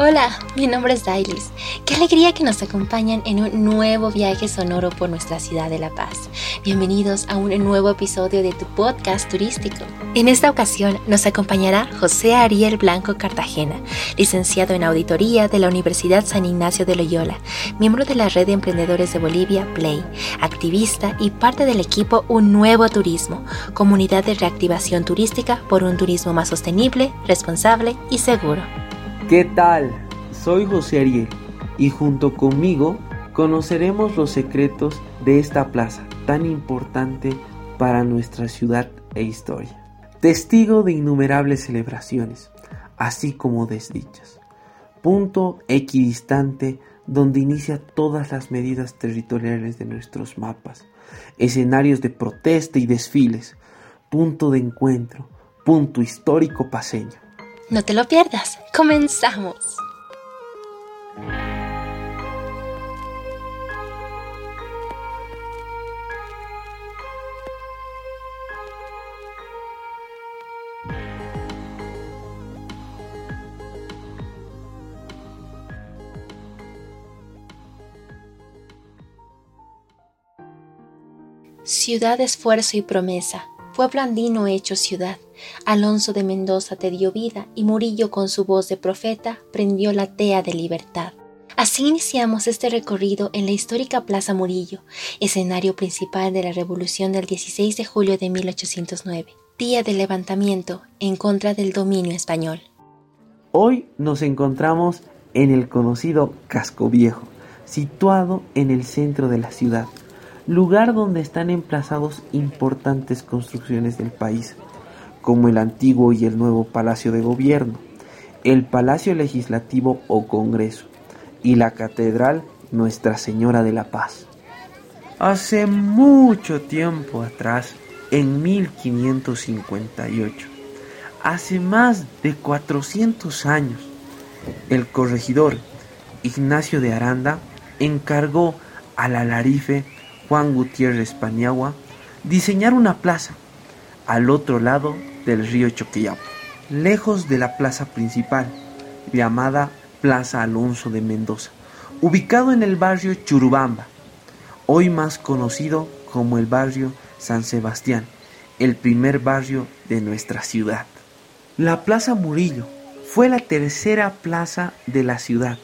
Hola, mi nombre es Dailis. Qué alegría que nos acompañan en un nuevo viaje sonoro por nuestra ciudad de La Paz. Bienvenidos a un nuevo episodio de tu podcast turístico. En esta ocasión nos acompañará José Ariel Blanco Cartagena, licenciado en auditoría de la Universidad San Ignacio de Loyola, miembro de la Red de Emprendedores de Bolivia, Play, activista y parte del equipo Un Nuevo Turismo, comunidad de reactivación turística por un turismo más sostenible, responsable y seguro. ¿Qué tal? Soy José Ariel y junto conmigo conoceremos los secretos de esta plaza tan importante para nuestra ciudad e historia. Testigo de innumerables celebraciones, así como desdichas. Punto equidistante donde inicia todas las medidas territoriales de nuestros mapas. Escenarios de protesta y desfiles. Punto de encuentro. Punto histórico paseño. No te lo pierdas. Comenzamos. Ciudad, esfuerzo y promesa pueblo andino hecho ciudad. Alonso de Mendoza te dio vida y Murillo con su voz de profeta prendió la tea de libertad. Así iniciamos este recorrido en la histórica Plaza Murillo, escenario principal de la revolución del 16 de julio de 1809, día del levantamiento en contra del dominio español. Hoy nos encontramos en el conocido Casco Viejo, situado en el centro de la ciudad lugar donde están emplazados importantes construcciones del país, como el antiguo y el nuevo Palacio de Gobierno, el Palacio Legislativo o Congreso y la Catedral Nuestra Señora de la Paz. Hace mucho tiempo atrás, en 1558, hace más de 400 años, el corregidor Ignacio de Aranda encargó al alarife Juan Gutiérrez Paniagua diseñar una plaza al otro lado del río Choquillapo, lejos de la plaza principal, llamada Plaza Alonso de Mendoza, ubicado en el barrio Churubamba, hoy más conocido como el barrio San Sebastián, el primer barrio de nuestra ciudad. La Plaza Murillo fue la tercera plaza de la ciudad,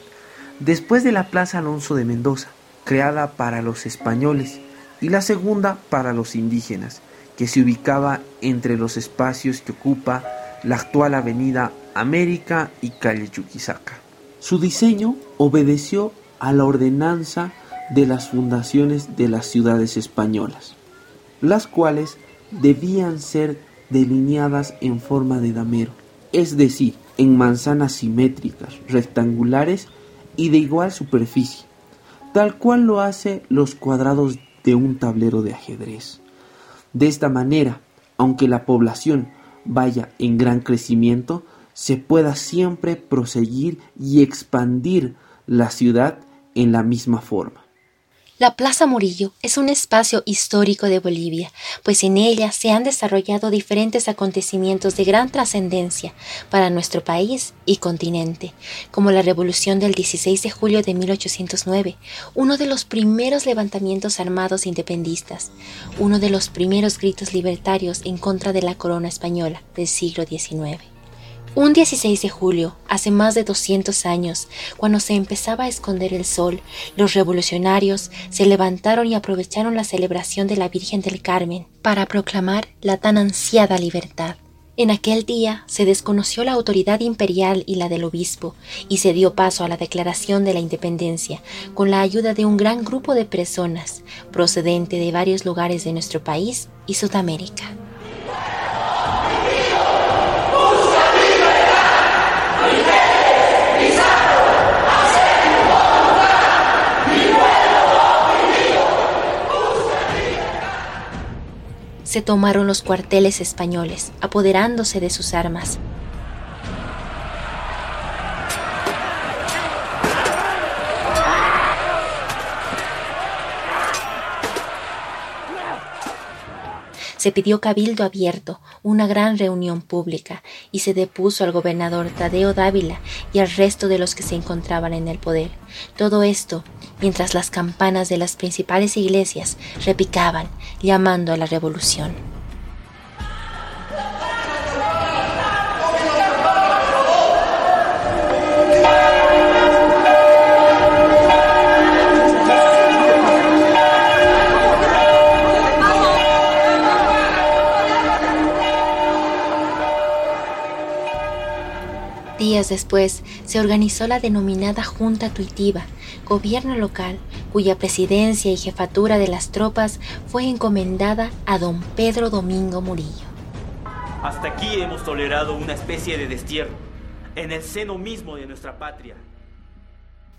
después de la Plaza Alonso de Mendoza, creada para los españoles, y la segunda para los indígenas, que se ubicaba entre los espacios que ocupa la actual avenida América y calle Chuquisaca. Su diseño obedeció a la ordenanza de las fundaciones de las ciudades españolas, las cuales debían ser delineadas en forma de damero, es decir, en manzanas simétricas, rectangulares y de igual superficie, tal cual lo hace los cuadrados de un tablero de ajedrez. De esta manera, aunque la población vaya en gran crecimiento, se pueda siempre proseguir y expandir la ciudad en la misma forma. La Plaza Murillo es un espacio histórico de Bolivia, pues en ella se han desarrollado diferentes acontecimientos de gran trascendencia para nuestro país y continente, como la Revolución del 16 de julio de 1809, uno de los primeros levantamientos armados independistas, uno de los primeros gritos libertarios en contra de la corona española del siglo XIX. Un 16 de julio, hace más de 200 años, cuando se empezaba a esconder el sol, los revolucionarios se levantaron y aprovecharon la celebración de la Virgen del Carmen para proclamar la tan ansiada libertad. En aquel día se desconoció la autoridad imperial y la del obispo, y se dio paso a la declaración de la independencia con la ayuda de un gran grupo de personas procedente de varios lugares de nuestro país y Sudamérica. Se tomaron los cuarteles españoles, apoderándose de sus armas. Se pidió cabildo abierto, una gran reunión pública, y se depuso al gobernador Tadeo Dávila y al resto de los que se encontraban en el poder. Todo esto mientras las campanas de las principales iglesias repicaban, llamando a la revolución. Días después se organizó la denominada Junta Tuitiva, gobierno local, cuya presidencia y jefatura de las tropas fue encomendada a don Pedro Domingo Murillo. Hasta aquí hemos tolerado una especie de destierro, en el seno mismo de nuestra patria.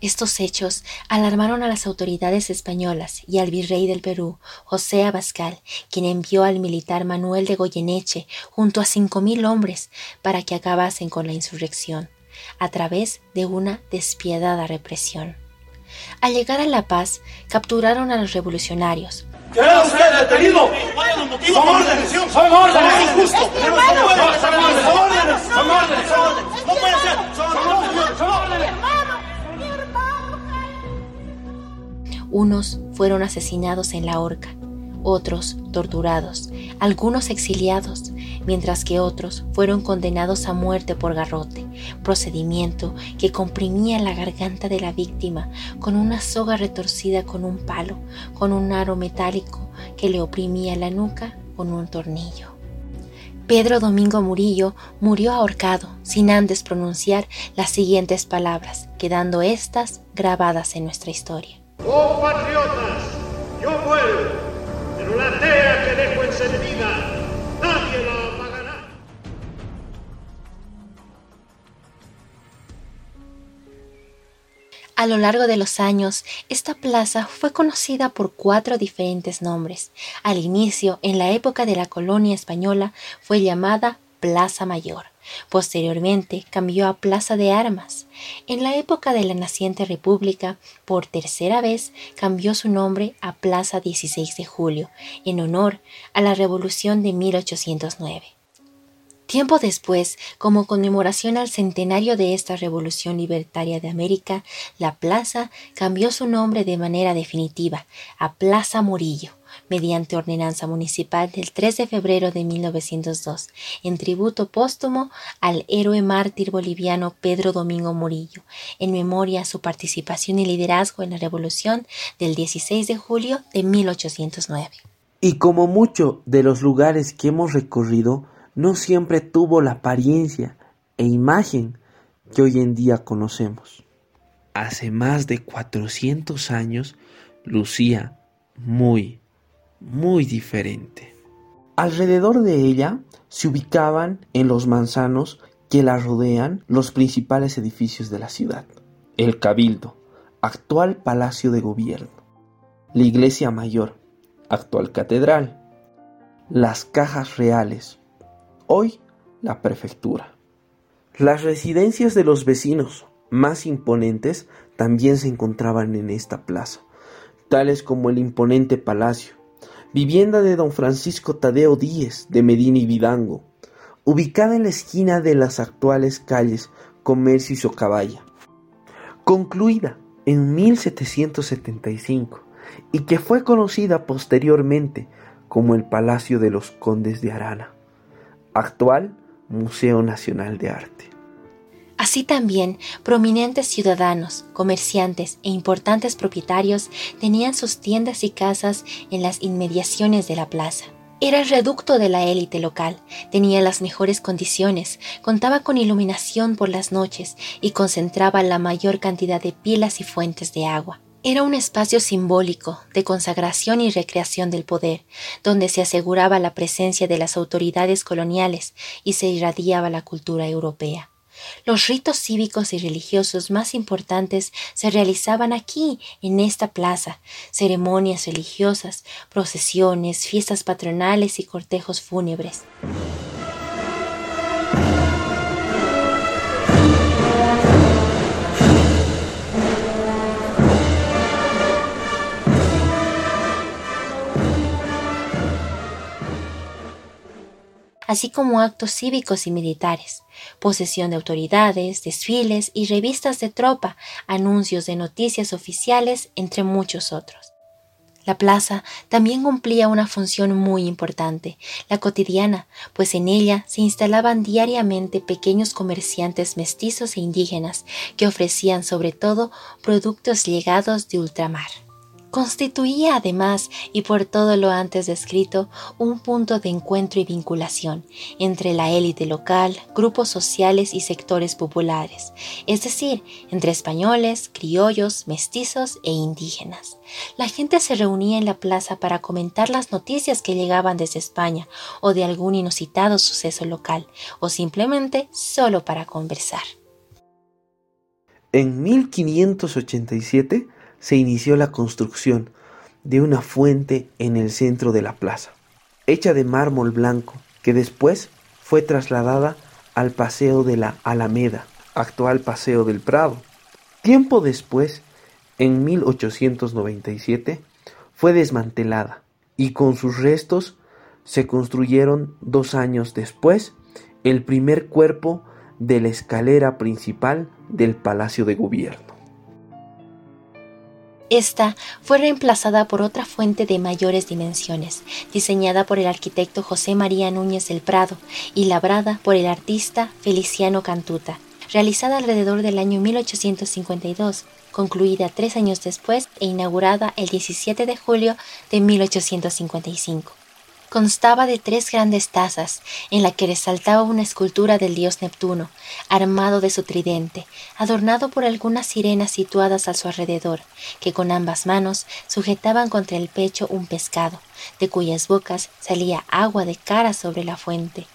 Estos hechos alarmaron a las autoridades españolas y al virrey del Perú, José Abascal, quien envió al militar Manuel de Goyeneche junto a cinco mil hombres para que acabasen con la insurrección, a través de una despiadada represión. Al llegar a La Paz, capturaron a los revolucionarios. ¡Queda usted detenido! ¡Son órdenes! ¡Son órdenes! ¡Injusto! ¡Son órdenes! ¡Son órdenes! ¡Son órdenes! ¡No puede ser! ¡Son órdenes! ¡Son órdenes! Unos fueron asesinados en la horca, otros torturados, algunos exiliados, mientras que otros fueron condenados a muerte por garrote, procedimiento que comprimía la garganta de la víctima con una soga retorcida con un palo, con un aro metálico que le oprimía la nuca con un tornillo. Pedro Domingo Murillo murió ahorcado sin antes pronunciar las siguientes palabras, quedando estas grabadas en nuestra historia. Oh patriotas, yo muero, A lo largo de los años, esta plaza fue conocida por cuatro diferentes nombres. Al inicio, en la época de la colonia española, fue llamada Plaza Mayor. Posteriormente cambió a Plaza de Armas. En la época de la naciente República, por tercera vez cambió su nombre a Plaza 16 de Julio, en honor a la Revolución de 1809. Tiempo después, como conmemoración al centenario de esta Revolución Libertaria de América, la plaza cambió su nombre de manera definitiva a Plaza Murillo, mediante ordenanza municipal del 3 de febrero de 1902, en tributo póstumo al héroe mártir boliviano Pedro Domingo Murillo, en memoria a su participación y liderazgo en la Revolución del 16 de julio de 1809. Y como muchos de los lugares que hemos recorrido, no siempre tuvo la apariencia e imagen que hoy en día conocemos. Hace más de 400 años lucía muy, muy diferente. Alrededor de ella se ubicaban en los manzanos que la rodean los principales edificios de la ciudad. El Cabildo, actual Palacio de Gobierno. La Iglesia Mayor, actual Catedral. Las Cajas Reales, hoy la prefectura. Las residencias de los vecinos más imponentes también se encontraban en esta plaza, tales como el imponente palacio, vivienda de don Francisco Tadeo Díez de Medina y Vidango, ubicada en la esquina de las actuales calles Comercio y Socabaya, concluida en 1775 y que fue conocida posteriormente como el Palacio de los Condes de Arana actual Museo Nacional de Arte. Así también, prominentes ciudadanos, comerciantes e importantes propietarios tenían sus tiendas y casas en las inmediaciones de la plaza. Era el reducto de la élite local, tenía las mejores condiciones, contaba con iluminación por las noches y concentraba la mayor cantidad de pilas y fuentes de agua. Era un espacio simbólico de consagración y recreación del poder, donde se aseguraba la presencia de las autoridades coloniales y se irradiaba la cultura europea. Los ritos cívicos y religiosos más importantes se realizaban aquí, en esta plaza, ceremonias religiosas, procesiones, fiestas patronales y cortejos fúnebres. Así como actos cívicos y militares, posesión de autoridades, desfiles y revistas de tropa, anuncios de noticias oficiales, entre muchos otros. La plaza también cumplía una función muy importante, la cotidiana, pues en ella se instalaban diariamente pequeños comerciantes mestizos e indígenas que ofrecían sobre todo productos llegados de ultramar. Constituía además, y por todo lo antes descrito, un punto de encuentro y vinculación entre la élite local, grupos sociales y sectores populares, es decir, entre españoles, criollos, mestizos e indígenas. La gente se reunía en la plaza para comentar las noticias que llegaban desde España o de algún inusitado suceso local, o simplemente solo para conversar. En 1587, se inició la construcción de una fuente en el centro de la plaza, hecha de mármol blanco, que después fue trasladada al Paseo de la Alameda, actual Paseo del Prado. Tiempo después, en 1897, fue desmantelada y con sus restos se construyeron dos años después el primer cuerpo de la escalera principal del Palacio de Gobierno. Esta fue reemplazada por otra fuente de mayores dimensiones, diseñada por el arquitecto José María Núñez del Prado y labrada por el artista Feliciano Cantuta, realizada alrededor del año 1852, concluida tres años después e inaugurada el 17 de julio de 1855 constaba de tres grandes tazas, en la que resaltaba una escultura del dios Neptuno, armado de su tridente, adornado por algunas sirenas situadas a su alrededor, que con ambas manos sujetaban contra el pecho un pescado, de cuyas bocas salía agua de cara sobre la fuente.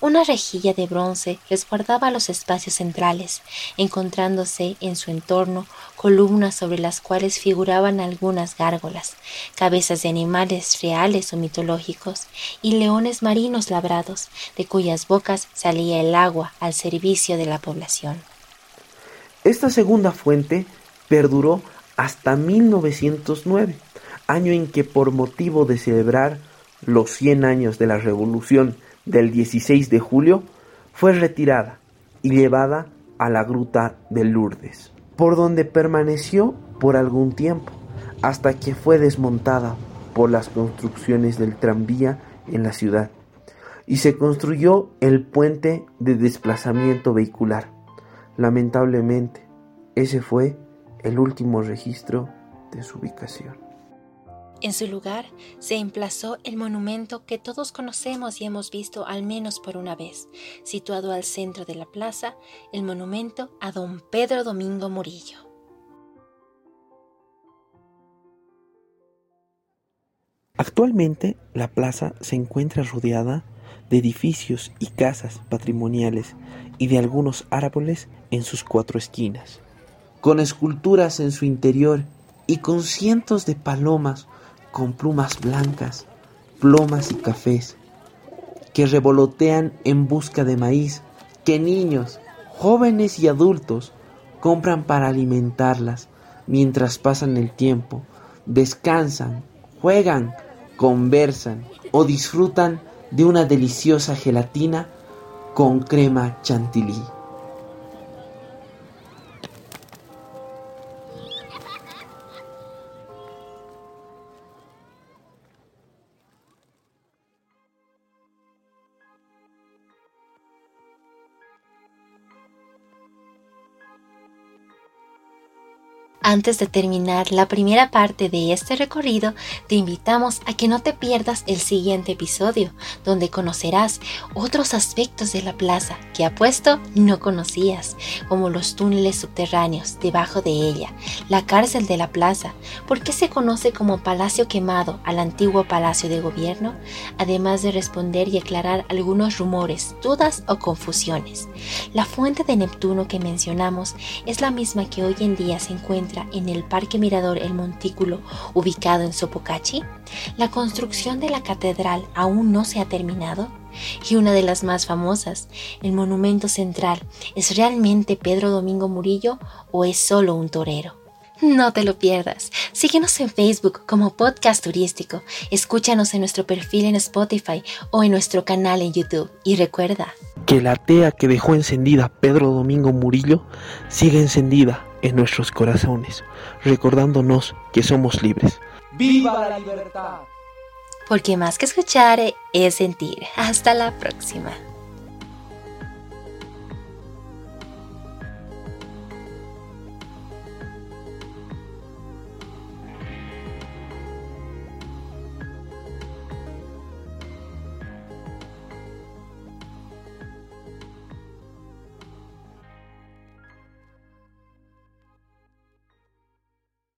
Una rejilla de bronce resguardaba los espacios centrales, encontrándose en su entorno columnas sobre las cuales figuraban algunas gárgolas, cabezas de animales reales o mitológicos, y leones marinos labrados, de cuyas bocas salía el agua al servicio de la población. Esta segunda fuente perduró hasta 1909, año en que por motivo de celebrar los 100 años de la Revolución del 16 de julio, fue retirada y llevada a la gruta de Lourdes, por donde permaneció por algún tiempo, hasta que fue desmontada por las construcciones del tranvía en la ciudad, y se construyó el puente de desplazamiento vehicular. Lamentablemente, ese fue el último registro de su ubicación. En su lugar se emplazó el monumento que todos conocemos y hemos visto al menos por una vez, situado al centro de la plaza, el monumento a don Pedro Domingo Murillo. Actualmente la plaza se encuentra rodeada de edificios y casas patrimoniales y de algunos árboles en sus cuatro esquinas, con esculturas en su interior y con cientos de palomas con plumas blancas, plomas y cafés, que revolotean en busca de maíz, que niños, jóvenes y adultos compran para alimentarlas mientras pasan el tiempo, descansan, juegan, conversan o disfrutan de una deliciosa gelatina con crema chantilly. Antes de terminar la primera parte de este recorrido, te invitamos a que no te pierdas el siguiente episodio, donde conocerás otros aspectos de la plaza que apuesto no conocías, como los túneles subterráneos debajo de ella, la cárcel de la plaza, por qué se conoce como Palacio Quemado al antiguo Palacio de Gobierno, además de responder y aclarar algunos rumores, dudas o confusiones. La fuente de Neptuno que mencionamos es la misma que hoy en día se en el Parque Mirador El Montículo, ubicado en Sopocachi, la construcción de la catedral aún no se ha terminado. Y una de las más famosas, el monumento central, ¿es realmente Pedro Domingo Murillo o es solo un torero? No te lo pierdas. Síguenos en Facebook como Podcast Turístico. Escúchanos en nuestro perfil en Spotify o en nuestro canal en YouTube. Y recuerda que la tea que dejó encendida Pedro Domingo Murillo sigue encendida en nuestros corazones, recordándonos que somos libres. ¡Viva la libertad! Porque más que escuchar es sentir. Hasta la próxima.